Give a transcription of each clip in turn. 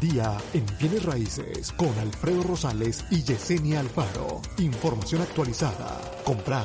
Día en Bienes Raíces con Alfredo Rosales y Yesenia Alfaro. Información actualizada. Comprar,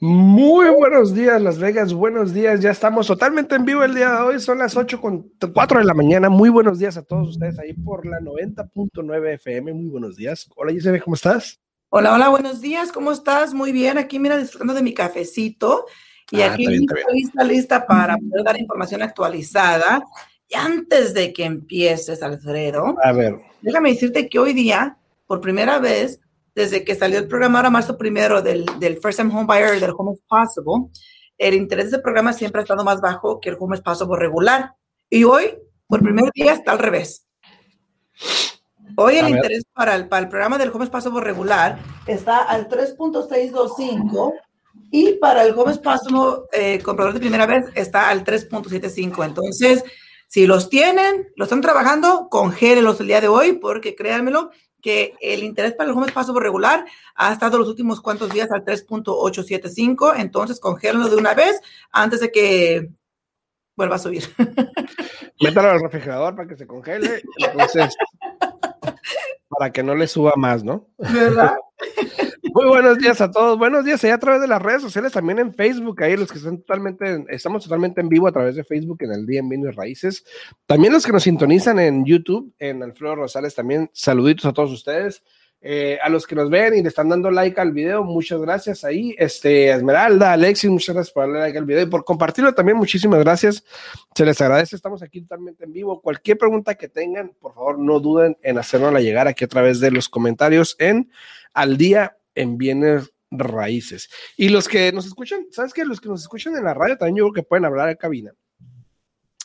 Muy buenos días, Las Vegas. Buenos días. Ya estamos totalmente en vivo el día de hoy. Son las 8 con 4 de la mañana. Muy buenos días a todos ustedes ahí por la 90.9 FM. Muy buenos días. Hola, Gisele, ¿cómo estás? Hola, hola, buenos días. ¿Cómo estás? Muy bien. Aquí, mira, disfrutando de mi cafecito. Y ah, aquí estoy lista, lista para poder dar información actualizada. Y antes de que empieces, Alfredo, a ver. déjame decirte que hoy día, por primera vez, desde que salió el programa ahora marzo primero del, del First Time Home Buyer del Home is Possible, el interés del programa siempre ha estado más bajo que el Home is Possible regular. Y hoy, por primer día, está al revés. Hoy el interés para el, para el programa del Home is Possible regular está al 3.625 y para el Home is Possible eh, comprador de primera vez está al 3.75. Entonces, si los tienen, los están trabajando, congélenlos el día de hoy porque créanmelo, que el interés para el home paso regular ha estado los últimos cuantos días al 3.875, entonces congélenlo de una vez antes de que vuelva a subir. Métalo al refrigerador para que se congele, entonces, para que no le suba más, ¿no? ¿Verdad? Muy buenos días a todos. Buenos días allá a través de las redes sociales, también en Facebook, ahí los que están totalmente, estamos totalmente en vivo a través de Facebook en el día en Bienes Raíces. También los que nos sintonizan en YouTube, en Alfredo Rosales, también saluditos a todos ustedes. Eh, a los que nos ven y le están dando like al video, muchas gracias ahí. Este, Esmeralda, Alexis, muchas gracias por darle like al video y por compartirlo también, muchísimas gracias. Se les agradece, estamos aquí totalmente en vivo. Cualquier pregunta que tengan, por favor, no duden en hacernosla llegar aquí a través de los comentarios en Al Día en bienes raíces. Y los que nos escuchan, ¿sabes qué? Los que nos escuchan en la radio también yo creo que pueden hablar en cabina.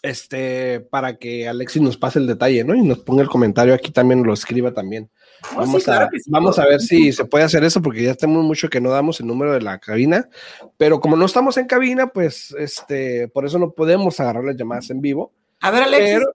Este, para que Alexis nos pase el detalle, ¿no? Y nos ponga el comentario aquí también, lo escriba también. Oh, vamos, a, vamos a ver si se puede hacer eso, porque ya tenemos mucho que no damos el número de la cabina, pero como no estamos en cabina, pues, este, por eso no podemos agarrar las llamadas en vivo. A ver, Alexis. Pero,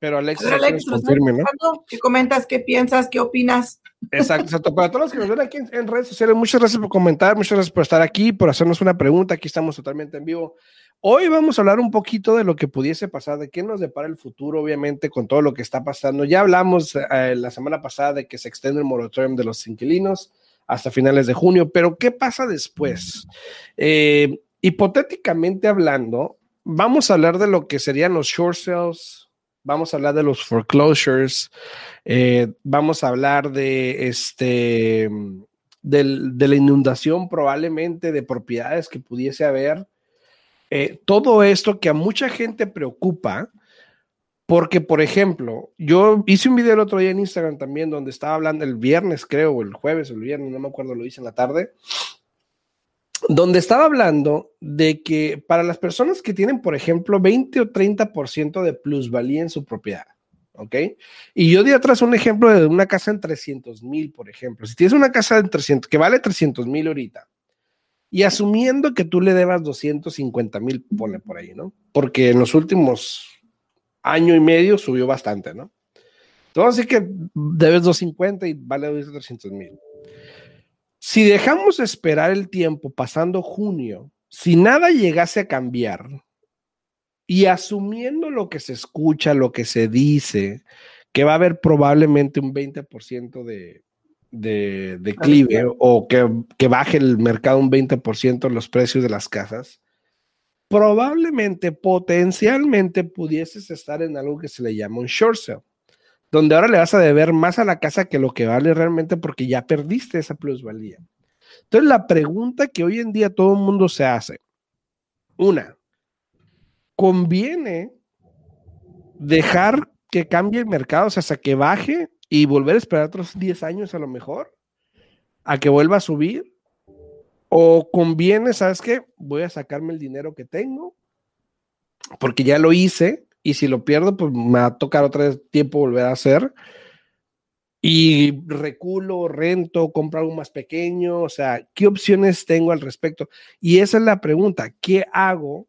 Alexis, ¿no? ¿Qué comentas? ¿Qué piensas? ¿Qué opinas? Exacto, exacto. Para todos los que nos ven aquí en, redes sociales, muchas gracias por comentar, muchas gracias por estar aquí, por hacernos una pregunta. Aquí estamos totalmente en vivo. Hoy vamos a hablar un poquito de lo que pudiese pasar, de qué nos depara el futuro, obviamente, con todo lo que está pasando. Ya hablamos eh, la semana pasada de que se extiende el moratorium de los inquilinos hasta finales de junio, pero ¿qué pasa después? Eh, hipotéticamente hablando, vamos a hablar de lo que serían los short sales, vamos a hablar de los foreclosures, eh, vamos a hablar de este de la inundación probablemente de propiedades que pudiese haber. Eh, todo esto que a mucha gente preocupa, porque, por ejemplo, yo hice un video el otro día en Instagram también donde estaba hablando el viernes, creo, o el jueves o el viernes, no me acuerdo, lo hice en la tarde, donde estaba hablando de que para las personas que tienen, por ejemplo, 20 o 30% de plusvalía en su propiedad, ¿ok? Y yo di atrás un ejemplo de una casa en 300 mil, por ejemplo. Si tienes una casa en 300, que vale 300 mil ahorita, y asumiendo que tú le debas 250 mil, ponle por ahí, ¿no? Porque en los últimos año y medio subió bastante, ¿no? Entonces, que debes 250 y vale 300 mil. Si dejamos esperar el tiempo pasando junio, si nada llegase a cambiar y asumiendo lo que se escucha, lo que se dice, que va a haber probablemente un 20% de, de declive o que, que, baje el mercado un 20% los precios de las casas, probablemente, potencialmente pudieses estar en algo que se le llama un short sale donde ahora le vas a deber más a la casa que lo que vale realmente porque ya perdiste esa plusvalía. Entonces, la pregunta que hoy en día todo el mundo se hace, una, ¿conviene dejar que cambie el mercado, o sea, hasta que baje y volver a esperar otros 10 años a lo mejor, a que vuelva a subir? ¿O conviene, sabes qué? Voy a sacarme el dinero que tengo, porque ya lo hice, y si lo pierdo, pues me va a tocar otra tiempo volver a hacer. y reculo, rento, compro algo más pequeño, o sea, ¿qué opciones tengo al respecto? Y esa es la pregunta, ¿qué hago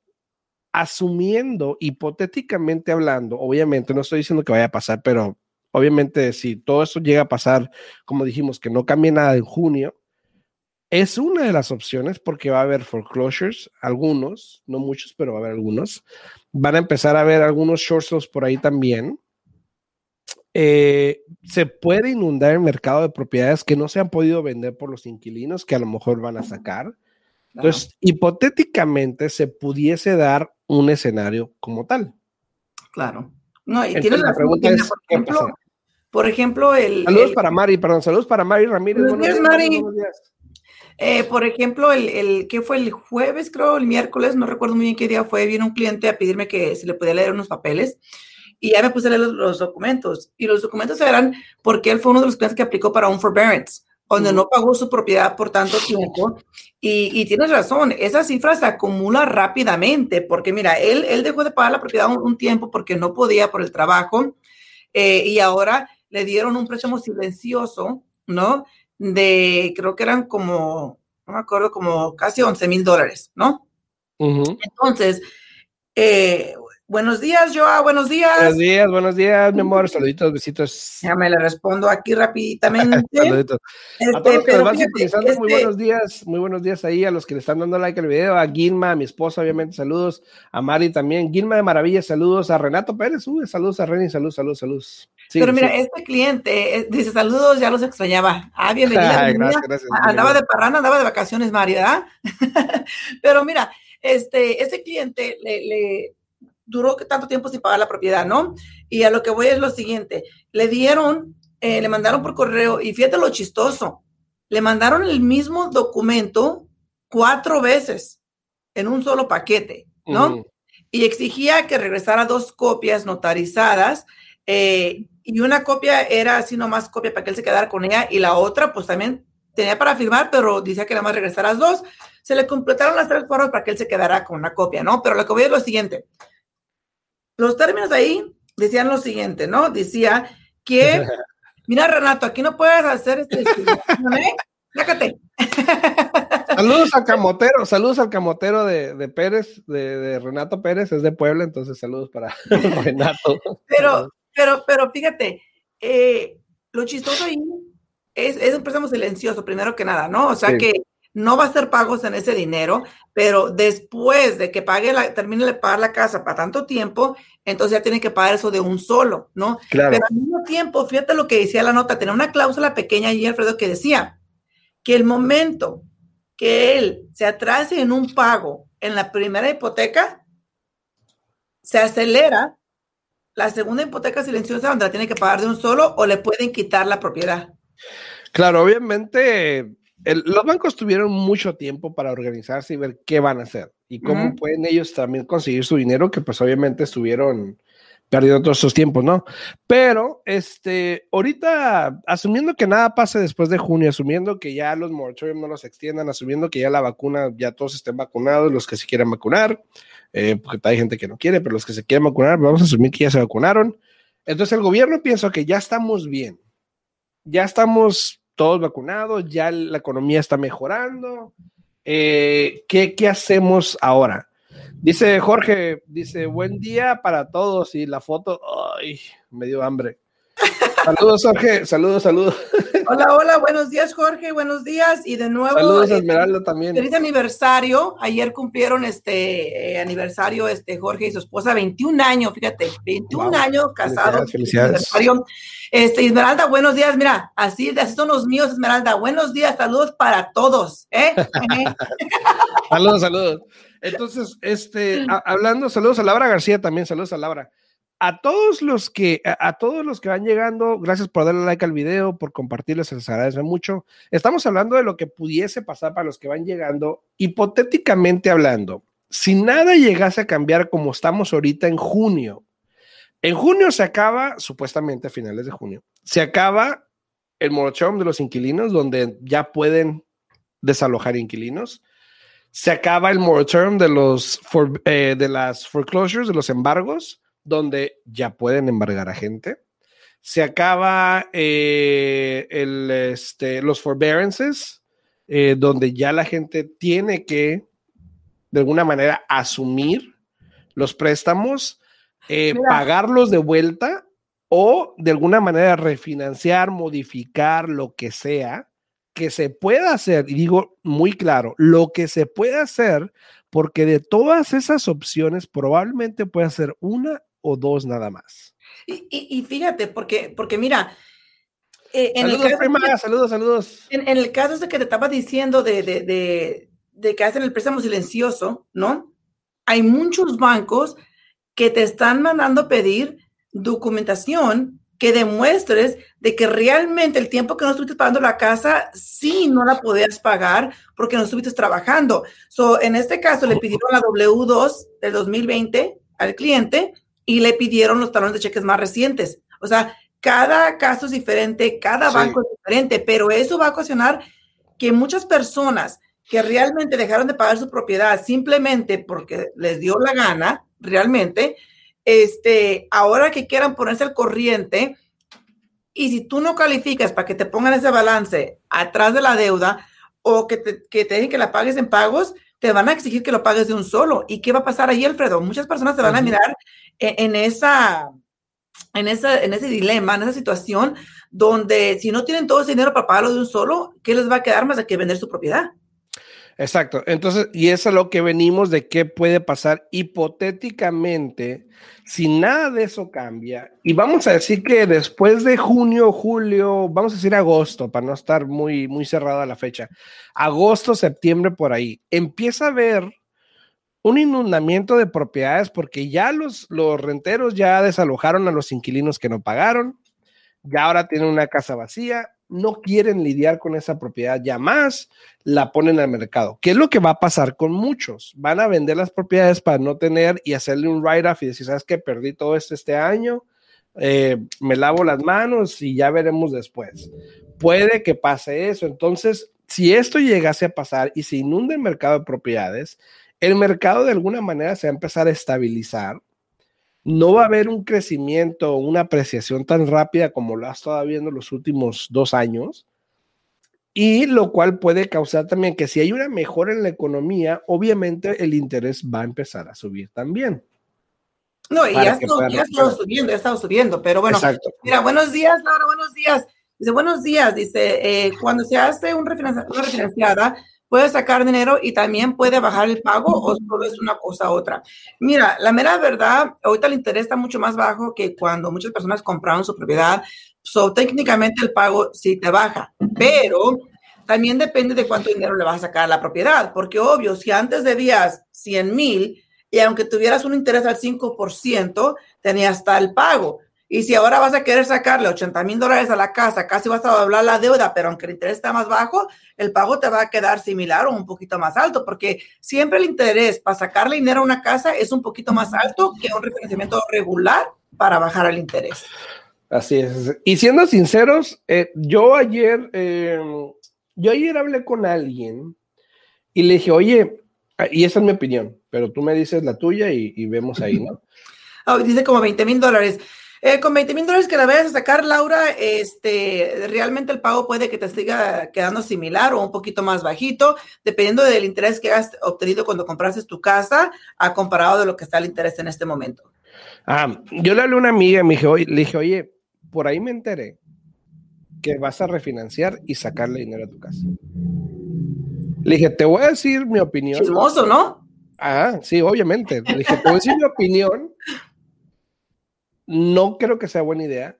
asumiendo, hipotéticamente hablando? Obviamente, no estoy diciendo que vaya a pasar, pero obviamente si todo eso llega a pasar, como dijimos, que no cambie nada en junio, es una de las opciones porque va a haber foreclosures, algunos, no muchos, pero va a haber algunos. Van a empezar a haber algunos short sales por ahí también eh, se puede inundar el mercado de propiedades que no se han podido vender por los inquilinos que a lo mejor van a sacar. Entonces, hipotéticamente se pudiese dar un escenario como tal. Claro. No, y tienes la pregunta es, por ejemplo, por ejemplo, el... Saludos para Mari, perdón, saludos para Mari Ramírez. Buenos días, Mari. Eh, por ejemplo, el, el que fue el jueves, creo, el miércoles, no recuerdo muy bien qué día fue, vino un cliente a pedirme que se le podía leer unos papeles y ya me puse a leer los, documentos. Y los documentos eran porque él fue uno de los clientes que aplicó para un forbearance, donde no pagó su propiedad por tanto tiempo. Y, y, tienes razón, esa cifra se acumula rápidamente, porque mira, él, él dejó de pagar la propiedad un, tiempo porque no podía por el trabajo, eh, y ahora le dieron un préstamo silencioso, ¿no? De, creo que eran como, no me acuerdo, como casi 11 mil dólares, ¿no? Entonces, eh, Buenos días, Joa, buenos días. Buenos días, buenos días, mi amor. Saluditos, besitos. Ya me le respondo aquí rapiditamente. Saluditos. a todos este, los que muy este buenos días, muy buenos días ahí a los que le están dando like al video, a Gilma, a mi esposa, obviamente, saludos, a Mari también, Gilma de Maravilla, saludos, a Renato Pérez, uh, saludos a Reni, saludos, saludos, saludos. Pero mira, este cliente eh, dice saludos, ya los extrañaba. Ah, bienvenida. gracias, gracias, andaba de parrana, andaba de vacaciones, Mari, ¿verdad? Pero mira, este, este cliente le duró tanto tiempo sin pagar la propiedad, ¿no? Y a lo que voy es lo siguiente, le dieron, eh, le mandaron por correo, y fíjate lo chistoso, le mandaron el mismo documento cuatro veces en un solo paquete, ¿no? Y exigía que regresara dos copias notarizadas, eh, y una copia era así nomás copia para que él se quedara con ella, y la otra pues también tenía para firmar, pero decía que nada más regresara las dos. Se le completaron las tres formas para que él se quedara con una copia, ¿no? Pero lo que voy es lo siguiente, los términos ahí decían lo siguiente, ¿no? Decía que, mira Renato, aquí no puedes hacer este, ¿eh? Sácate. Saludos al camotero, saludos al camotero de, Pérez, de, Renato Pérez, es de Puebla, entonces saludos para Renato. Pero, pero, pero fíjate, eh, lo chistoso ahí es, es, un préstamo silencioso, primero que nada, ¿no? O sea que no va a hacer pagos en ese dinero, pero después de que pague la, termine de pagar la casa para tanto tiempo, entonces ya tiene que pagar eso de un solo, ¿no? Claro. Pero al mismo tiempo, fíjate lo que decía la nota, tenía una cláusula pequeña allí, Alfredo, que decía que el momento que él se atrase en un pago en la primera hipoteca, se acelera la segunda hipoteca silenciosa donde la tiene que pagar de un solo o le pueden quitar la propiedad. Claro, obviamente los bancos tuvieron mucho tiempo para organizarse y ver qué van a hacer y cómo pueden ellos también conseguir su dinero, que pues obviamente estuvieron perdiendo todos esos tiempos, ¿no? Pero, este, ahorita, asumiendo que nada pase después de junio, asumiendo que ya los moratorios no los extiendan, asumiendo que ya la vacuna, ya todos estén vacunados, los que se quieren vacunar, eh, porque hay gente que no quiere, pero los que se quieren vacunar, vamos a asumir que ya se vacunaron. Entonces el gobierno piensa que ya estamos bien, ya estamos todos vacunados, ya la economía está mejorando. Eh, ¿qué, ¿Qué hacemos ahora? Dice Jorge, dice, buen día para todos y la foto, ay, me dio hambre. Saludos, Jorge. Saludos, saludos. Hola, hola. Buenos días, Jorge. Buenos días. Y de nuevo. Saludos, eh, Esmeralda también. Feliz aniversario. Ayer cumplieron este eh, aniversario, este Jorge y su esposa, 21 años, fíjate, 21 años casados. Felicidades. Este, Esmeralda, buenos días. Mira, así, así son los míos, Esmeralda. Buenos días. Saludos para todos. ¿eh? saludos, saludos. Entonces, este, hablando, saludos a Laura García también. Saludos a Laura a todos los que a, todos los que van llegando, gracias por darle like al video, por compartirles, les agradece mucho. Estamos hablando de lo que pudiese pasar para los que van llegando, hipotéticamente hablando. Si nada llegase a cambiar como estamos ahorita en junio, en junio se acaba, supuestamente a finales de junio, se acaba el moratorium de los inquilinos, donde ya pueden desalojar inquilinos. Se acaba el moratorium de los eh, de las foreclosures, de los embargos donde ya pueden embargar a gente. se acaba eh, el, este, los forbearances, eh, donde ya la gente tiene que, de alguna manera, asumir los préstamos, eh, pagarlos de vuelta o de alguna manera refinanciar, modificar, lo que sea, que se pueda hacer, y digo muy claro, lo que se puede hacer, porque de todas esas opciones probablemente puede ser una o dos nada más. Y, fíjate, porque, porque mira, eh, en saludos, el caso, saludos, saludos. En, el caso de que te estaba diciendo de, de, de, que hacen el préstamo silencioso, ¿no? Hay muchos bancos que te están mandando pedir documentación que demuestres de que realmente el tiempo que no estuviste pagando la casa, sí no la podías pagar porque no estuviste trabajando. So, en este caso le pidieron la W2 del 2020 al cliente y le pidieron los talones de cheques más recientes. O sea, cada caso es diferente, cada banco es diferente, pero eso va a ocasionar que muchas personas que realmente dejaron de pagar su propiedad simplemente porque les dio la gana, realmente, este, ahora que quieran ponerse al corriente, y si tú no calificas para que te pongan ese balance atrás de la deuda o que te, que te dejen que la pagues en pagos, te van a exigir que lo pagues de un solo. ¿Y qué va a pasar ahí, Alfredo? Muchas personas te van a mirar en, esa, en, esa, en ese dilema, en esa situación, donde si no tienen todo ese dinero para pagarlo de un solo, ¿qué les va a quedar más de que vender su propiedad? Exacto. Entonces, y eso es lo que venimos de qué puede pasar hipotéticamente si nada de eso cambia. Y vamos a decir que después de junio, julio, vamos a decir agosto, para no estar muy, muy cerrada la fecha, agosto, septiembre, por ahí, empieza a haber un inundamiento de propiedades porque ya los, los renteros ya desalojaron a los inquilinos que no pagaron, ya ahora tienen una casa vacía, no quieren lidiar con esa propiedad ya más, la ponen al mercado. ¿Qué es lo que va a pasar con muchos? Van a vender las propiedades para no tener y hacerle un write-off y decir, ¿sabes qué? Perdí todo esto este año, eh, me lavo las manos y ya veremos después. Puede que pase eso. Entonces, si esto llegase a pasar y se inunda el mercado de propiedades, el mercado de alguna manera se va a empezar a estabilizar no va a haber un crecimiento, una apreciación tan rápida como lo ha estado viendo los últimos dos años. Y lo cual puede causar también que si hay una mejora en la economía, obviamente el interés va a empezar a subir también. No, y ya, ha estado subiendo, ya ha estado subiendo, pero bueno. Mira, buenos días, Laura, buenos días. Dice, buenos días, dice, eh, cuando se hace un una refinanciada, puede sacar dinero y también puede bajar el pago o solo es una cosa u otra. Mira, la mera verdad, ahorita el interés está mucho más bajo que cuando muchas personas compraron su propiedad. So, técnicamente el pago sí te baja, pero también depende de cuánto dinero le vas a sacar a la propiedad, porque obvio, si antes debías 100 mil y aunque tuvieras un interés al 5%, tenías tal pago. Y si ahora vas a querer sacarle 80 mil dólares a la casa, casi vas a doblar la deuda, pero aunque el interés está más bajo, el pago te va a quedar similar o un poquito más alto, porque siempre el interés para sacarle dinero a una casa es un poquito más alto que un refinanciamiento regular para bajar el interés. Así es. Y siendo sinceros, eh, yo ayer, eh, yo ayer hablé con alguien y le dije, oye, y esa es mi opinión, pero tú me dices la tuya y, vemos ahí, ¿no? Oh, dice como 20 mil dólares. Eh, con 20 mil dólares que la vayas a sacar, Laura, este, realmente el pago puede que te siga quedando similar o un poquito más bajito, dependiendo del interés que has obtenido cuando compraste tu casa, a comparado de lo que está el interés en este momento. Ah, yo le hablé a una amiga y me dije, le dije, oye, por ahí me enteré que vas a refinanciar y sacarle dinero a tu casa. Le dije, te voy a decir mi opinión. Chismoso, ¿no? Ah, sí, obviamente. Le dije, te voy a decir mi opinión no creo que sea buena idea.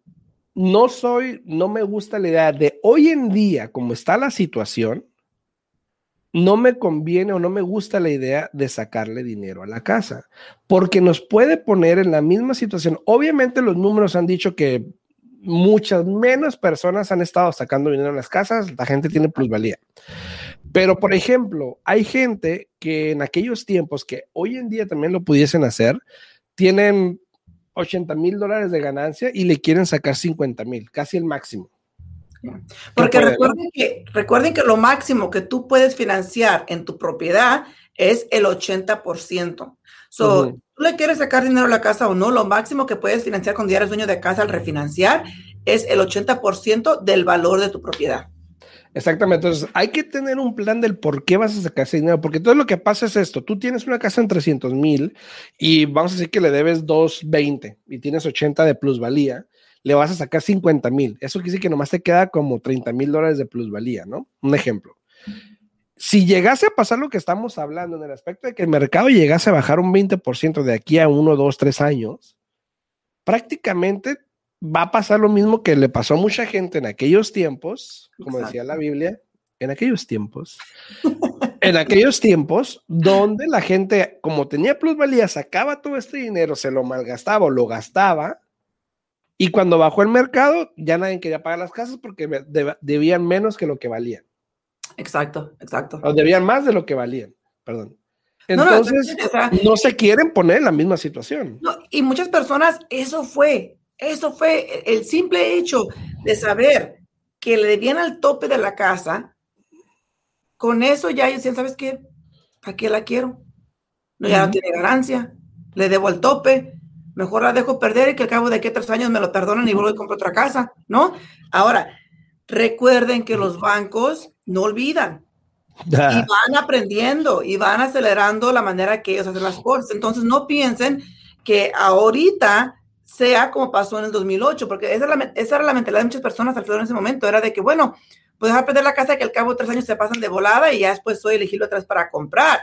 No soy, no me gusta la idea de hoy en día, como está la situación, no me conviene o no me gusta la idea de sacarle dinero a la casa, porque nos puede poner en la misma situación. Obviamente los números han dicho que muchas menos personas han estado sacando dinero a las casas, la gente tiene plusvalía. Pero, por ejemplo, hay gente que en aquellos tiempos que hoy en día también lo pudiesen hacer, tienen 80 mil dólares de ganancia y le quieren sacar 50 mil, casi el máximo. Porque recuerden que, recuerden que lo máximo que tú puedes financiar en tu propiedad es el 80%. So, tú le quieres sacar dinero a la casa o no, lo máximo que puedes financiar cuando ya eres dueño de casa al refinanciar es el 80% del valor de tu propiedad. Exactamente, entonces hay que tener un plan del por qué vas a sacar ese dinero, porque todo lo que pasa es esto, tú tienes una casa en 300 mil y vamos a decir que le debes 220 y tienes 80 de plusvalía, le vas a sacar 50 mil, eso quiere decir que nomás te queda como 30 mil dólares de plusvalía, ¿no? Un ejemplo. Si llegase a pasar lo que estamos hablando en el aspecto de que el mercado llegase a bajar un 20% de aquí a 1, 2, 3 años, prácticamente va a pasar lo mismo que le pasó a mucha gente en aquellos tiempos, como decía la Biblia, en aquellos tiempos, en aquellos tiempos donde la gente, como tenía plusvalía, sacaba todo este dinero, se lo malgastaba o lo gastaba, y cuando bajó el mercado, ya nadie quería pagar las casas porque debían menos que lo que valían. Exacto, exacto. O debían más de lo que valían, perdón. Entonces, no, se quieren poner en la misma situación. y muchas personas, eso fue, eso fue el simple hecho de saber que le debían al tope de la casa. Con eso ya ellos decían, ¿sabes qué? ¿Para qué la quiero? No, ya no tiene ganancia. Le debo al tope. Mejor la dejo perder y que al cabo de que tres años me lo perdonan y vuelvo y compro otra casa, ¿no? Ahora, recuerden que los bancos no olvidan. Y van aprendiendo y van acelerando la manera que ellos hacen las cosas. Entonces, no piensen que ahorita sea como pasó en el 2008, porque esa, era la mentalidad de muchas personas alrededor en ese momento, era de que, bueno, pues dejar perder la casa que al cabo de tres años se pasan de volada y ya después soy elegido atrás para comprar.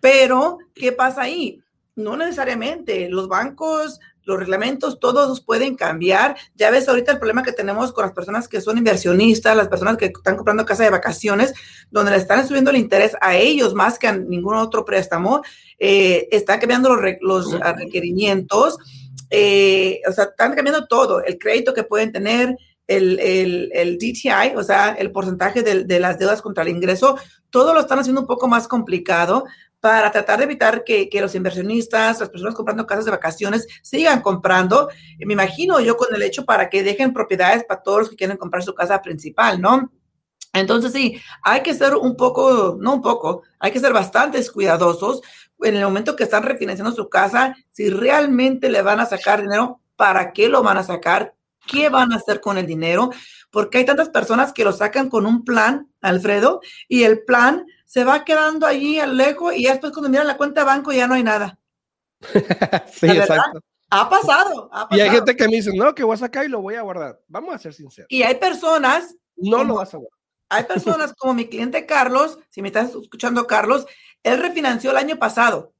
Pero, ¿qué pasa ahí? No necesariamente. Los bancos, los reglamentos, todos pueden cambiar. Ya ves ahorita el problema que tenemos con las personas que son inversionistas, las personas que están comprando casa de vacaciones, donde le están subiendo el interés a ellos más que a ningún otro préstamo. Eh, están cambiando los, los requerimientos eh, o sea, están cambiando todo, el crédito que pueden tener, el, el, el DTI, o sea, el porcentaje de, de, las deudas contra el ingreso, todo lo están haciendo un poco más complicado para tratar de evitar que, que, los inversionistas, las personas comprando casas de vacaciones, sigan comprando. Me imagino yo con el hecho para que dejen propiedades para todos los que quieren comprar su casa principal, ¿no? Entonces sí, hay que ser un poco, no un poco, hay que ser bastante cuidadosos en el momento que están refinanciando su casa, si realmente le van a sacar dinero, ¿para qué lo van a sacar? ¿Qué van a hacer con el dinero? Porque hay tantas personas que lo sacan con un plan, Alfredo, y el plan se va quedando allí al lejos y después cuando miran la cuenta de banco ya no hay nada. sí, exacto. Ha pasado, ha pasado, Y hay gente que me dice, no, que voy a sacar y lo voy a guardar. Vamos a ser sinceros. Y hay personas. No lo vas a guardar. Hay personas como mi cliente Carlos, si me estás escuchando Carlos, él refinanció el año pasado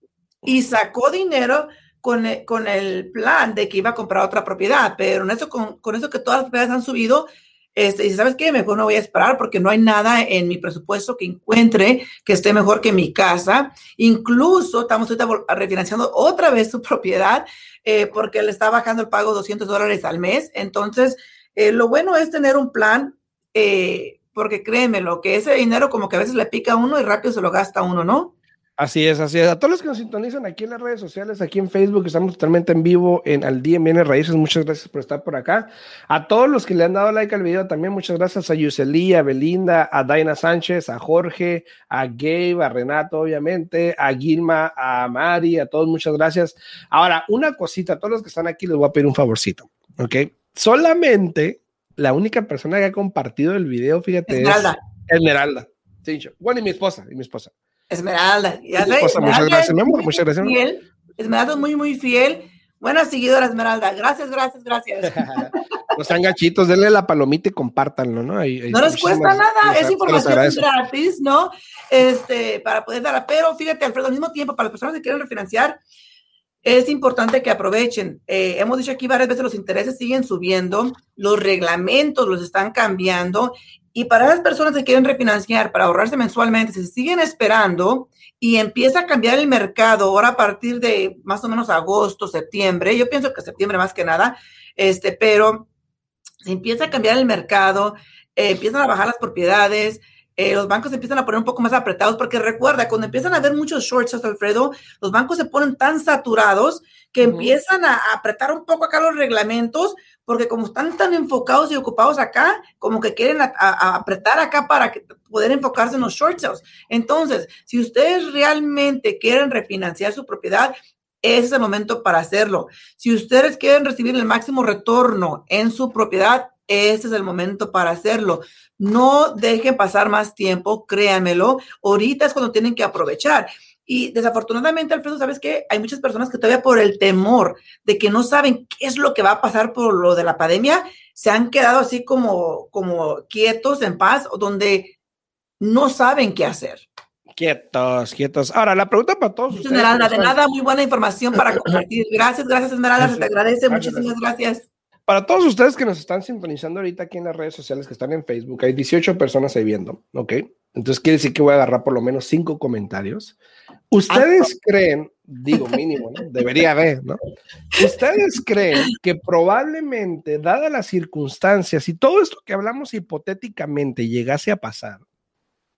y sacó dinero con el, con el plan de que iba a comprar otra propiedad, pero en eso, con, con eso que todas las propiedades han subido, este, y sabes qué, mejor no voy a esperar porque no hay nada en mi presupuesto que encuentre que esté mejor que mi casa. Incluso estamos ahorita refinanciando otra vez su propiedad eh, porque le está bajando el pago 200 dólares al mes. Entonces, eh, lo bueno es tener un plan eh, porque créeme, lo que ese dinero como que a veces le pica a uno y rápido se lo gasta uno, ¿no? Así es, así es. A todos los que nos sintonizan aquí en las redes sociales, aquí en Facebook, estamos totalmente en vivo en Al Día en Bienes Raíces. Muchas gracias por estar por acá. A todos los que le han dado like al video también, muchas gracias a Yuseli, a Belinda, a Daina Sánchez, a Jorge, a Gabe, a Renato, obviamente, a Gilma, a Mari, a todos, muchas gracias. Ahora, una cosita, a todos los que están aquí les voy a pedir un favorcito, ¿ok? Solamente la única persona que ha compartido el video, fíjate, Esmeralda. es Esmeralda. Sí, bueno, y mi esposa, y mi esposa. Esmeralda. Ya mi esposa, muchas gracias, mi amor, muchas gracias. Fiel. Esmeralda es muy, muy fiel. Buena seguidora, Esmeralda. Gracias, gracias, gracias. no sean gachitos, denle la palomita y compártanlo, ¿no? Ahí, no les cuesta nada, es información gratis, ¿no? Este, para poder dar, pero fíjate, Alfredo, al mismo tiempo, para las personas que quieren refinanciar, es importante que aprovechen. Eh, hemos dicho aquí varias veces, los intereses siguen subiendo, los reglamentos los están cambiando y para las personas que quieren refinanciar, para ahorrarse mensualmente, si siguen esperando y empieza a cambiar el mercado ahora a partir de más o menos agosto, septiembre, yo pienso que septiembre más que nada, este, pero si empieza a cambiar el mercado, eh, empiezan a bajar las propiedades, eh, los bancos empiezan a poner un poco más apretados, porque recuerda, cuando empiezan a haber muchos shorts, Alfredo, los bancos se ponen tan saturados que empiezan a, apretar un poco acá los reglamentos, porque como están tan enfocados y ocupados acá, como que quieren apretar acá para poder enfocarse en los short sales. Entonces, si ustedes realmente quieren refinanciar su propiedad, ese es el momento para hacerlo. Si ustedes quieren recibir el máximo retorno en su propiedad, ese es el momento para hacerlo. No dejen pasar más tiempo, créanmelo. Ahorita es cuando tienen que aprovechar. Y desafortunadamente, Alfredo, ¿sabes qué? Hay muchas personas que todavía por el temor de que no saben qué es lo que va a pasar por lo de la pandemia, se han quedado así como, como quietos, en paz, donde no saben qué hacer. Quietos, quietos. Ahora, la pregunta para todos ustedes. Esmeralda, de nada, muy buena información para compartir. Gracias, gracias, Esmeralda, se te agradece. Muchísimas gracias. Para todos ustedes que nos están sintonizando ahorita aquí en las redes sociales que están en Facebook, hay 18 personas ahí viendo, ¿ok? Entonces quiere decir que voy a agarrar por lo menos cinco comentarios. ¿Ustedes creen, digo mínimo, ¿no? Debería haber, ¿no? ¿Ustedes creen que probablemente, dadas las circunstancias y todo esto que hablamos hipotéticamente llegase a pasar,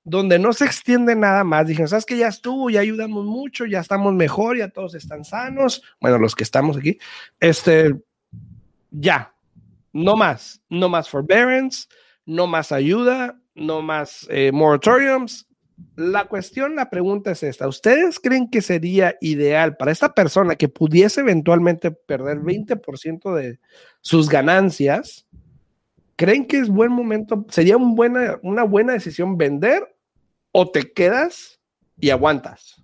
donde no se extiende nada más, dijeron, sabes que ya estuvo, ya ayudamos mucho, ya estamos mejor, ya todos están sanos, bueno, los que estamos aquí, este, ya, no más, no más forbearance, no más ayuda, no más eh, moratoriums, la cuestión, la pregunta es esta. ¿Ustedes creen que sería ideal para esta persona que pudiese eventualmente perder 20% de sus ganancias? ¿Creen que es buen momento? ¿Sería una buena decisión vender o te quedas y aguantas?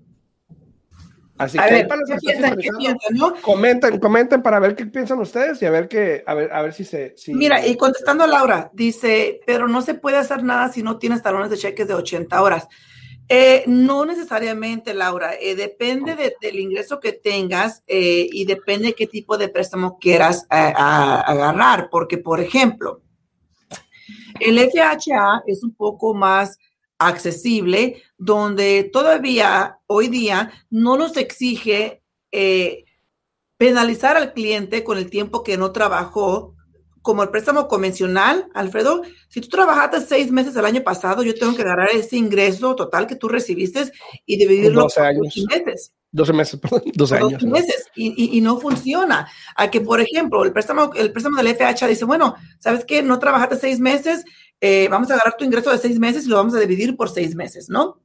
Así que para ¿qué piensan, ¿qué piensan, ¿no? Comenten, comenten para ver qué piensan ustedes y a ver que, a ver, a ver si se. Mira, y contestando a Laura, dice, pero no se puede hacer nada si no tienes talones de cheques de 80 horas. Eh, no necesariamente, Laura. Eh, depende del ingreso que tengas eh, y depende qué tipo de préstamo quieras agarrar. Porque, por ejemplo, el FHA es un poco más accesible, donde todavía hoy día no nos exige penalizar al cliente con el tiempo que no trabajó como el préstamo convencional, Alfredo, si tú trabajaste seis meses el año pasado, yo tengo que agarrar ese ingreso total que tú recibiste y dividirlo 12 años. 12 meses. 12 meses, perdón, 12 años. meses y, y, no funciona. A que, por ejemplo, el préstamo, el préstamo del FHA dice, bueno, ¿sabes qué? No trabajaste seis meses, eh, vamos a agarrar tu ingreso de seis meses y lo vamos a dividir por seis meses, ¿no?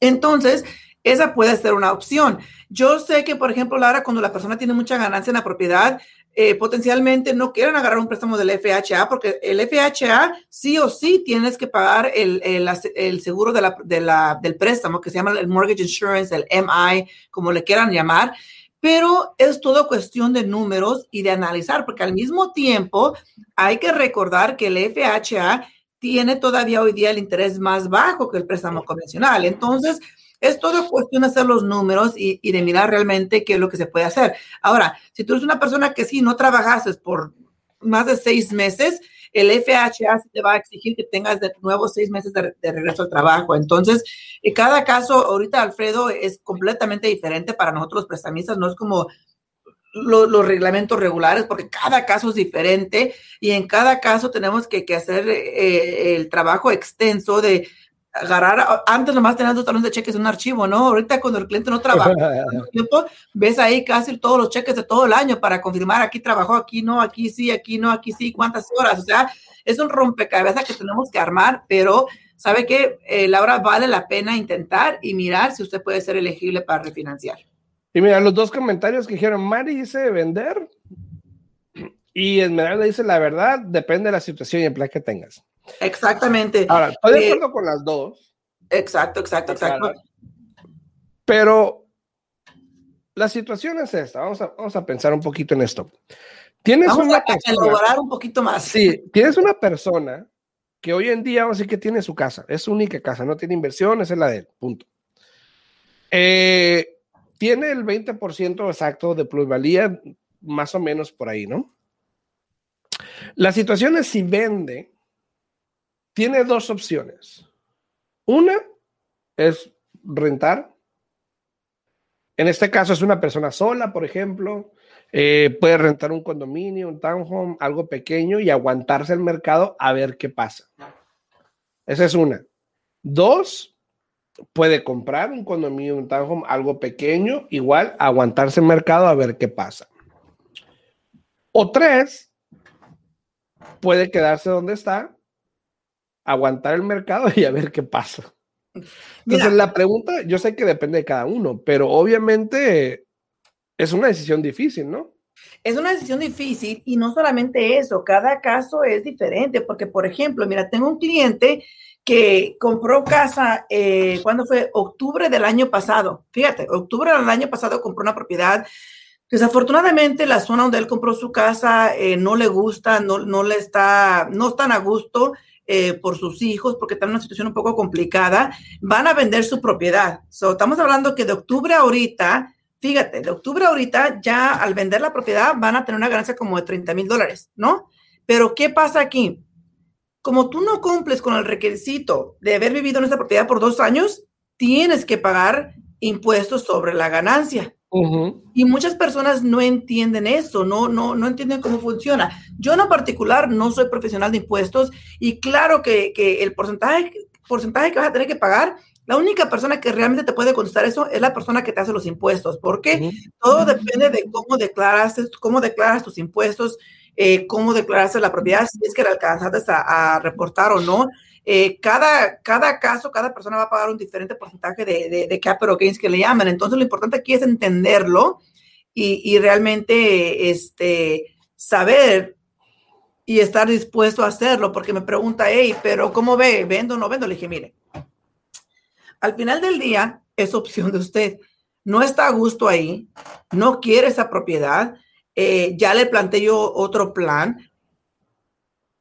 Entonces, esa puede ser una opción. Yo sé que, por ejemplo, Lara, cuando la persona tiene mucha ganancia en la propiedad, eh, potencialmente no quieren agarrar un préstamo del FHA porque el FHA sí o sí tienes que pagar el, el, seguro de la, del préstamo que se llama el mortgage insurance, el MI, como le quieran llamar. Pero es todo cuestión de números y de analizar, porque al mismo tiempo hay que recordar que el FHA tiene todavía hoy día el interés más bajo que el préstamo convencional. Entonces, es todo cuestión de hacer los números y, de mirar realmente qué es lo que se puede hacer. Ahora, si tú eres una persona que sí no trabajaste por más de seis meses, el FHA te va a exigir que tengas de nuevo seis meses de, regreso al trabajo. Entonces, en cada caso, ahorita Alfredo es completamente diferente para nosotros los prestamistas, no es como los reglamentos regulares, porque cada caso es diferente y en cada caso tenemos que, que hacer eh, el trabajo extenso de agarrar, antes nomás tenías dos talones de cheques en un archivo, ¿no? Ahorita cuando el cliente no trabaja, ves ahí casi todos los cheques de todo el año para confirmar aquí trabajó, aquí no, aquí sí, aquí no, aquí sí, cuántas horas. O sea, es un rompecabezas que tenemos que armar, pero sabe que eh, Laura vale la pena intentar y mirar si usted puede ser elegible para refinanciar. Y mira, los dos comentarios que dijeron, Mari dice vender y Esmeralda dice la verdad, depende de la situación y el plan que tengas. Exactamente. Ahora, estoy de eh, acuerdo con las dos. Exacto, exacto, exacto. Pero la situación es esta. Vamos a, vamos a pensar un poquito en esto. Tienes una persona, un poquito más. Sí, tienes una persona que hoy en día, vamos a decir que tiene su casa, es su única casa, no tiene inversiones, es la de él, punto. Eh, tiene el 20% exacto de plusvalía, más o menos por ahí, ¿no? La situación es si vende tiene dos opciones. Una es rentar. En este caso es una persona sola, por ejemplo. Eh, puede rentar un condominio, un townhome, algo pequeño y aguantarse el mercado a ver qué pasa. Esa es una. Dos, puede comprar un condominio, un townhome, algo pequeño, igual aguantarse el mercado a ver qué pasa. O tres, puede quedarse donde está, aguantar el mercado y a ver qué pasa. Entonces, la pregunta, yo sé que depende de cada uno, pero obviamente es una decisión difícil, ¿no? Es una decisión difícil y no solamente eso, cada caso es diferente, porque por ejemplo, mira, tengo un cliente que compró casa, eh, ¿cuándo fue? Octubre del año pasado. Fíjate, octubre del año pasado compró una propiedad. Desafortunadamente, la zona donde él compró su casa eh, no le gusta, no, no le está, no están a gusto eh, por sus hijos, porque está en una situación un poco complicada. Van a vender su propiedad. So, estamos hablando que de octubre ahorita, fíjate, de octubre ahorita, ya al vender la propiedad van a tener una ganancia como de 30 mil dólares, ¿no? Pero, ¿qué pasa aquí? como tú no cumples con el requisito de haber vivido en esa propiedad por dos años, tienes que pagar impuestos sobre la ganancia. Y muchas personas no entienden eso, no, no, no entienden cómo funciona. Yo en particular no soy profesional de impuestos y claro que, que el porcentaje, porcentaje que vas a tener que pagar, la única persona que realmente te puede contestar eso es la persona que te hace los impuestos, porque todo depende de cómo declaras, cómo declaras tus impuestos, eh, cómo declararse la propiedad, si es que la alcanzaste a, reportar o no. Eh, cada, cada caso, cada persona va a pagar un diferente porcentaje de, de, capital gains que le llaman. Entonces, lo importante aquí es entenderlo y, y realmente este, saber y estar dispuesto a hacerlo, porque me pregunta, hey, pero ¿cómo ve? ¿Vendo o no vendo? Le dije, mire, al final del día es opción de usted. No está a gusto ahí, no quiere esa propiedad, eh, ya le planteé yo otro plan.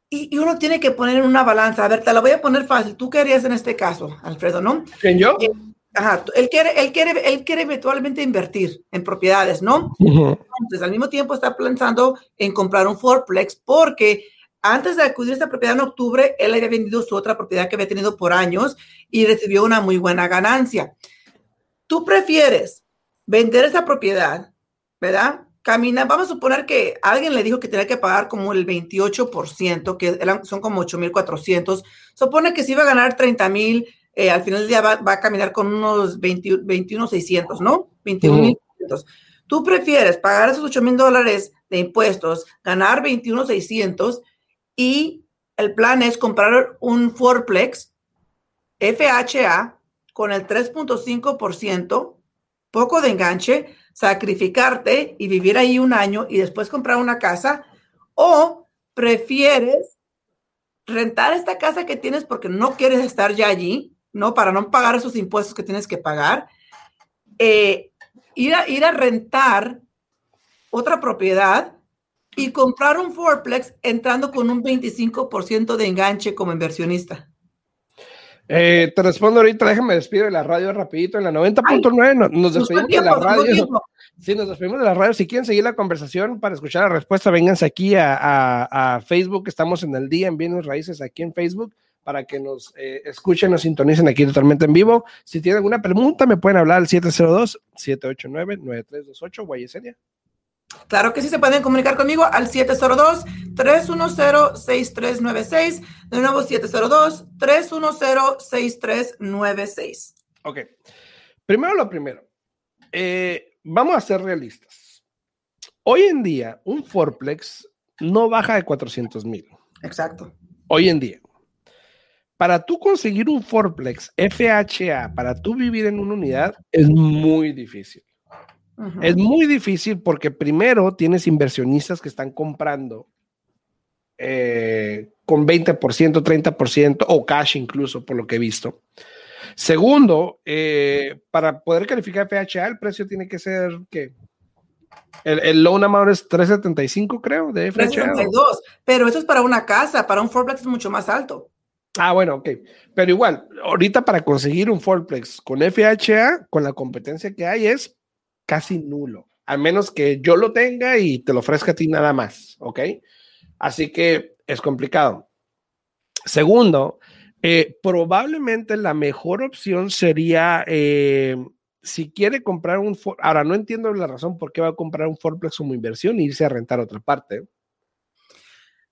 Y, uno tiene que poner en una balanza. A ver, te la voy a poner fácil. ¿Tú qué harías en este caso, Alfredo, no? ¿Quién yo? Eh, ajá, él quiere, él, quiere, él quiere eventualmente invertir en propiedades, ¿no? Entonces, al mismo tiempo está pensando en comprar un Fourplex porque antes de acudir a esta propiedad en octubre, él había vendido su otra propiedad que había tenido por años y recibió una muy buena ganancia. ¿Tú prefieres vender esa propiedad, verdad? Camina, vamos a suponer que alguien le dijo que tenía que pagar como el 28%, que son como 8,400. Supone que si iba a ganar 30 mil, eh, al final del día va, a caminar con unos 21,600, ¿no? 21,600. Tú prefieres pagar esos 8 mil dólares de impuestos, ganar 21,600 y el plan es comprar un Fourplex FHA con el 3.5%, poco de enganche, sacrificarte y vivir ahí un año y después comprar una casa o prefieres rentar esta casa que tienes porque no quieres estar ya allí, ¿no? Para no pagar esos impuestos que tienes que pagar. Eh, ir, a, ir a rentar otra propiedad y comprar un fourplex entrando con un 25% de enganche como inversionista. Eh, te respondo ahorita, déjame despido de la radio rapidito. En la 90.9 nos, despedimos de la radio. Sí, nos despedimos de la radio. Si quieren seguir la conversación para escuchar la respuesta, vénganse aquí a, Facebook. Estamos en el día en Bienes Raíces aquí en Facebook para que nos eh, escuchen, nos sintonicen aquí totalmente en vivo. Si tienen alguna pregunta, me pueden hablar al 702-789-9328, Guayesenia. Claro que sí, se pueden comunicar conmigo al 702-310-6396. De nuevo, 702-310-6396. Ok. Primero lo primero. Eh, vamos a ser realistas. Hoy en día, un Forplex no baja de 400 mil. Exacto. Hoy en día. Para tú conseguir un Forplex FHA, para tú vivir en una unidad, es muy difícil. Es muy difícil porque primero tienes inversionistas que están comprando eh, con 20%, 30% o cash incluso, por lo que he visto. Segundo, eh, para poder calificar FHA, el precio tiene que ser que el, el, loan amount es 375, creo, de FHA. 372, pero eso es para una casa, para un fourplex es mucho más alto. Ah, bueno, ok. Pero igual, ahorita para conseguir un fourplex con FHA, con la competencia que hay, es casi nulo, al menos que yo lo tenga y te lo ofrezca a ti nada más, ¿ok? Así que es complicado. Segundo, eh, probablemente la mejor opción sería, eh, si quiere comprar un, ahora no entiendo la razón por qué va a comprar un Forplex como inversión e irse a rentar otra parte.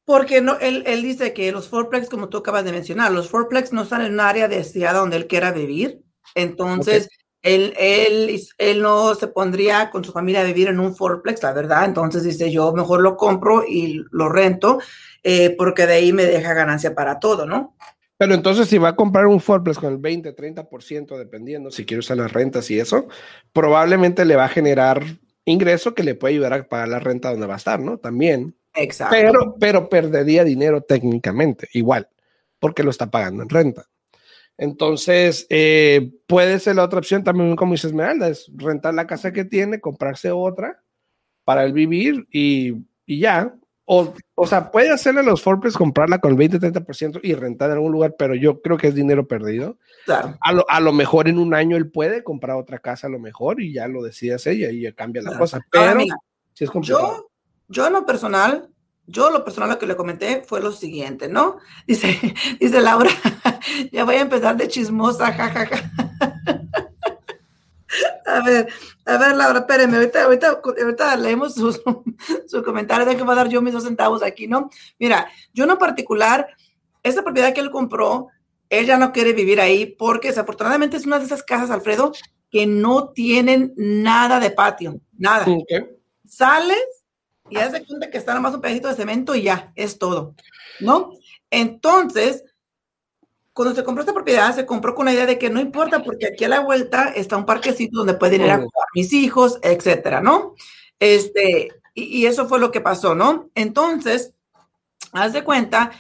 Porque no, él, él dice que los Forplex, como tú acabas de mencionar, los Forplex no están en un área deseada donde él quiera vivir. Entonces, Él, él, él no se pondría con su familia a vivir en un fourplex, la verdad. Entonces dice, yo mejor lo compro y lo rento, eh, porque de ahí me deja ganancia para todo, ¿no? Pero entonces si va a comprar un fourplex con el 20, 30%, dependiendo si quiere usar las rentas y eso, probablemente le va a generar ingreso que le puede ayudar a pagar la renta donde va a estar, ¿no? También. Exacto. Pero, pero perdería dinero técnicamente, igual, porque lo está pagando en renta. Entonces, eh, puede ser la otra opción también, como dice Esmeralda, es rentar la casa que tiene, comprarse otra para el vivir y, y ya. O, o, sea, puede hacerle los forples, comprarla con el 20-30% y rentar en algún lugar, pero yo creo que es dinero perdido. Claro. A, lo, a lo mejor en un año él puede comprar otra casa, a lo mejor, y ya lo decide hacer y ahí cambia la Claro. cosa. Pero Ahora, mira, sí es complicado. Yo, yo en lo personal, yo lo personal lo que le comenté fue lo siguiente, ¿no? Dice, dice Laura, ya voy a empezar de chismosa, jajaja. A ver, a ver, Laura, espéreme, ahorita, ahorita, ahorita leemos su, su, comentario, déjame dar yo mis dos centavos aquí, ¿no? Mira, yo en particular, esa propiedad que él compró, él ya no quiere vivir ahí porque desafortunadamente es una de esas casas, Alfredo, que no tienen nada de patio, nada. Ok. Sales y haz de cuenta que está nomás un pedacito de cemento y ya, es todo, ¿no? Entonces, cuando se compró esta propiedad, se compró con la idea de que no importa porque aquí a la vuelta está un parquecito donde pueden ir a jugar mis hijos, etcétera, ¿no? Este, y, y eso fue lo que pasó, ¿no? Entonces, haz de cuenta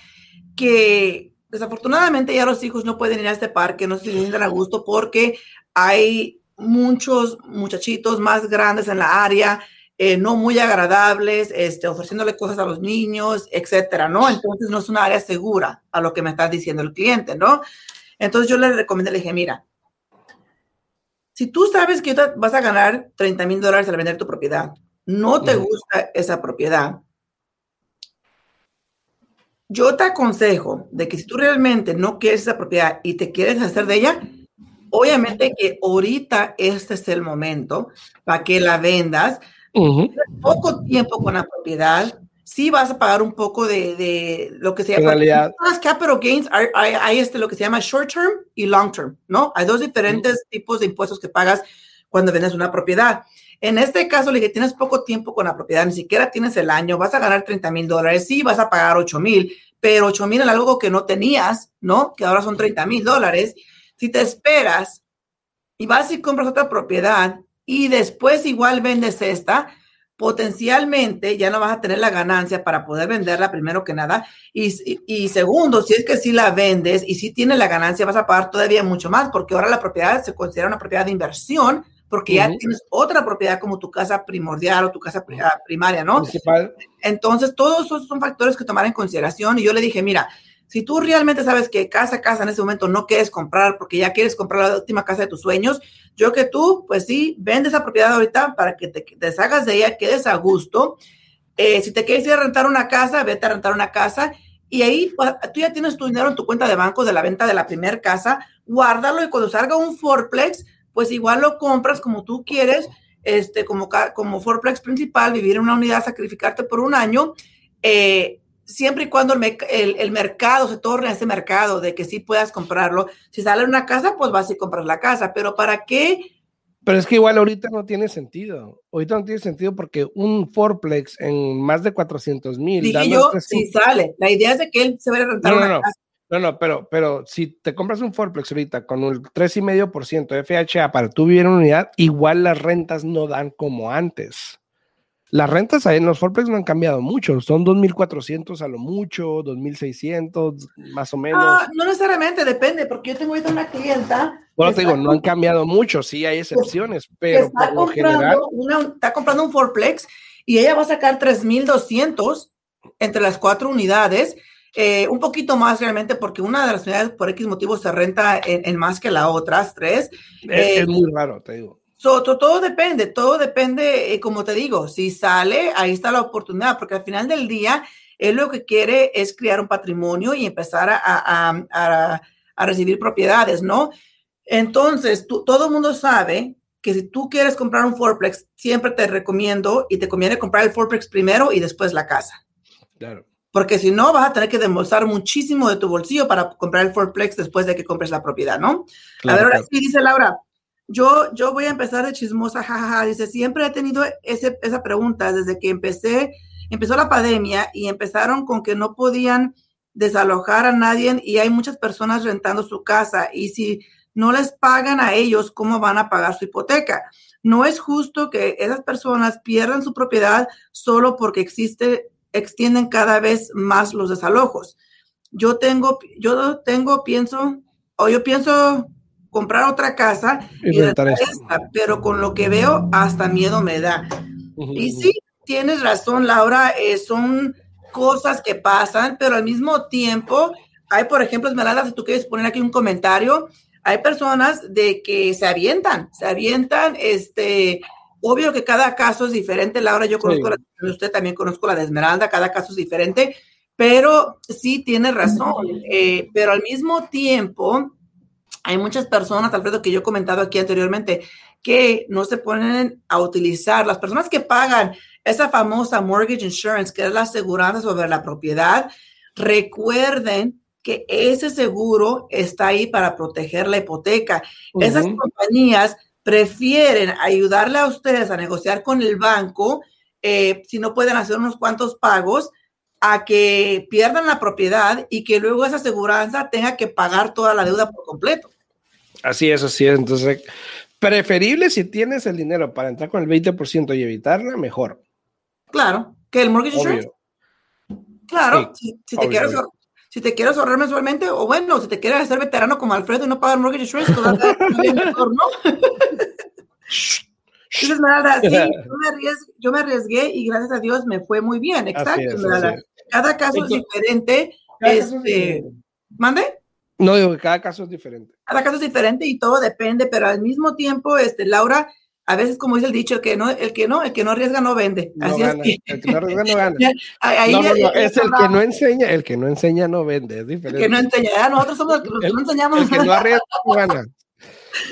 que desafortunadamente ya los hijos no pueden ir a este parque, no se sienten a gusto porque hay muchos muchachitos más grandes en la área, eh, no muy agradables, este, ofreciéndole cosas a los niños, etcétera, ¿no? Entonces no es una área segura a lo que me está diciendo el cliente, ¿no? Entonces yo le recomendé, le dije, mira, si tú sabes que vas a ganar 30 mil dólares al vender tu propiedad, no te gusta esa propiedad, yo te aconsejo de que si tú realmente no quieres esa propiedad y te quieres hacer de ella, obviamente que ahorita este es el momento para que la vendas. Ujú. Poco tiempo con la propiedad, sí vas a pagar un poco de, de lo que se llama las capital gains. Hay, hay- hay este lo que se llama short term y long term, ¿no? Hay dos diferentes tipos de impuestos que pagas cuando vendes una propiedad. En este caso, le dije, tienes poco tiempo con la propiedad, ni siquiera tienes el año, vas a ganar 30 mil dólares, sí, vas a pagar 8 mil, pero 8 mil es algo que no tenías, ¿no? Que ahora son 30 mil dólares. Si te esperas y vas y compras otra propiedad y después igual vendes esta, potencialmente ya no vas a tener la ganancia para poder venderla primero que nada. Y, y, segundo, si es que si la vendes y si tienes la ganancia, vas a pagar todavía mucho más porque ahora la propiedad se considera una propiedad de inversión porque ya Ujú. tienes otra propiedad como tu casa primordial o tu casa ah, primaria, ¿no? Principal. Entonces, todos esos son factores que tomar en consideración. Y yo le dije, mira, si tú realmente sabes que casa a casa en ese momento no quieres comprar porque ya quieres comprar la última casa de tus sueños, yo que tú, pues sí, vende esa propiedad ahorita para que te deshagas de ella, quedes a gusto. Eh, si te quieres ir a rentar una casa, vete a rentar una casa. Y ahí pues, tú ya tienes tu dinero en tu cuenta de banco de la venta de la primera casa, guárdalo y cuando salga un fourplex, pues igual lo compras como tú quieres, este, como, como fourplex principal, vivir en una unidad, sacrificarte por un año, eh, siempre y cuando el, el- el mercado se torne a ese mercado de que sí puedas comprarlo. Si sale una casa, pues vas y compras la casa, pero ¿para qué? Pero es que igual ahorita no tiene sentido. Ahorita no tiene sentido porque un fourplex en más de 400 mil. Dije yo, si sale. La idea es de que él se vaya a rentar No, no, una no. casa. No, no, pero, pero si te compras un fourplex ahorita con el 3,5% de FHA para tú vivir en una unidad, igual las rentas no dan como antes. Las rentas en los fourplex no han cambiado mucho. Son 2.400 a lo mucho, 2.600 más o menos. Ah, no necesariamente, depende, porque yo tengo ahorita una clienta bueno, te digo, no han cambiado mucho. Sí hay excepciones, pero está por lo general... comprando, una, está comprando un fourplex y ella va a sacar 3,200 entre las cuatro unidades. Eh, un poquito más realmente porque una de las unidades por X motivo se renta en, en más que las otras tres. Es, Eh, es muy raro, te digo. So, to- todo depende, todo depende, eh, como te digo, si sale, ahí está la oportunidad, porque al final del día, él lo que quiere es crear un patrimonio y empezar a, a- a- a recibir propiedades, ¿no? Entonces, tú- todo el mundo sabe que si tú quieres comprar un fourplex, siempre te recomiendo y te conviene comprar el fourplex primero y después la casa. Claro. Porque si no, vas a tener que desembolsar muchísimo de tu bolsillo para comprar el fourplex después de que compres la propiedad, ¿no? claro, a ver, ahora claro. sí, dice Laura. Yo, yo voy a empezar de chismosa, jajaja. Dice, siempre he tenido ese, esa pregunta desde que empecé, empezó la pandemia y empezaron con que no podían desalojar a nadie y hay muchas personas rentando su casa y si no les pagan a ellos, ¿cómo van a pagar su hipoteca? No es justo que esas personas pierdan su propiedad solo porque existe, extienden cada vez más los desalojos. Yo tengo, yo tengo, pienso, o yo pienso comprar otra casa y, pero con lo que veo hasta miedo me da. Y sí, tienes razón, Laura, eh, son cosas que pasan, pero al mismo tiempo, hay, por ejemplo, Esmeralda, si tú quieres poner aquí un comentario, hay personas de que se avientan, se avientan, este, obvio que cada caso es diferente, Laura, yo conozco la de usted, también conozco la de Esmeralda, cada caso es diferente, pero sí tiene razón, eh, pero al mismo tiempo, hay muchas personas, Alfredo, que yo he comentado aquí anteriormente, que no se ponen a utilizar. Las personas que pagan esa famosa mortgage insurance, que es la aseguranza sobre la propiedad, recuerden que ese seguro está ahí para proteger la hipoteca. Esas compañías prefieren ayudarle a ustedes a negociar con el banco eh, si no pueden hacer unos cuantos pagos a que pierdan la propiedad y que luego esa aseguranza tenga que pagar toda la deuda por completo. Así es, así es. Entonces, preferible si tienes el dinero para entrar con el 20% y evitarla, mejor. Claro, que el mortgage insurance. Claro, si, te quieres, si te quieres ahorrar mensualmente, o bueno, si te quieres hacer veterano como Alfredo y no pagar mortgage insurance, todavía mejor, ¿no? Entonces, nada, sí, yo me, arriesgué, y gracias a Dios me fue muy bien, exacto. Cada caso es diferente. este, ¿Mande? No, digo que cada caso es diferente. Cada caso es diferente y todo depende, pero al mismo tiempo, este, Laura, a veces, como dice el dicho, que no, el que no, el que no arriesga no vende. Así es El que no arriesga no gana. no, no, es el que no enseña, el que no enseña no vende, es diferente. El que no enseña, nosotros somos los que no enseñamos. El que no arriesga no gana.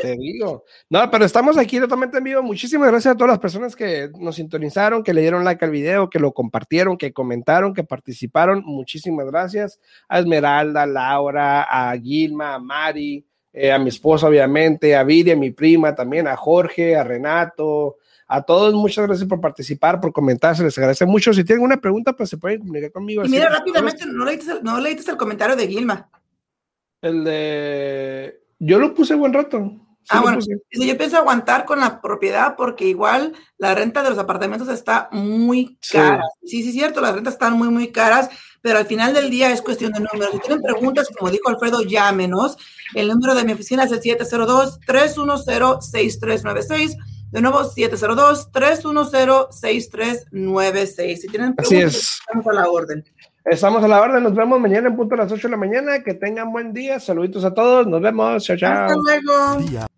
Te digo. No, pero estamos aquí totalmente en vivo. Muchísimas gracias a todas las personas que nos sintonizaron, que le dieron like al video, que lo compartieron, que comentaron, que participaron. Muchísimas gracias a Esmeralda, a Laura, a Gilma, a Mari, eh, a mi esposa, obviamente, a Viri, a mi prima también, a Jorge, a Renato, a todos, muchas gracias por participar, por comentar, se les agradece mucho. Si tienen una pregunta, pues se pueden comunicar conmigo. Y mira, rápidamente, no leíste, no leíste el comentario de Gilma. El de yo lo puse buen rato. ah, bueno, yo pienso aguantar con la propiedad porque igual la renta de los apartamentos está muy cara. Sí, sí, es cierto, las rentas están muy, muy caras, pero al final del día es cuestión de números. Si tienen preguntas, como dijo Alfredo, llámenos. El número de mi oficina es el 702-310-6396. De nuevo, 702-310-6396. Si tienen preguntas, estamos a la orden. Estamos a la orden, nos vemos mañana en punto a las 8 de la mañana. Que tengan buen día. Saluditos a todos. Nos vemos. Chao, chao. Hasta luego.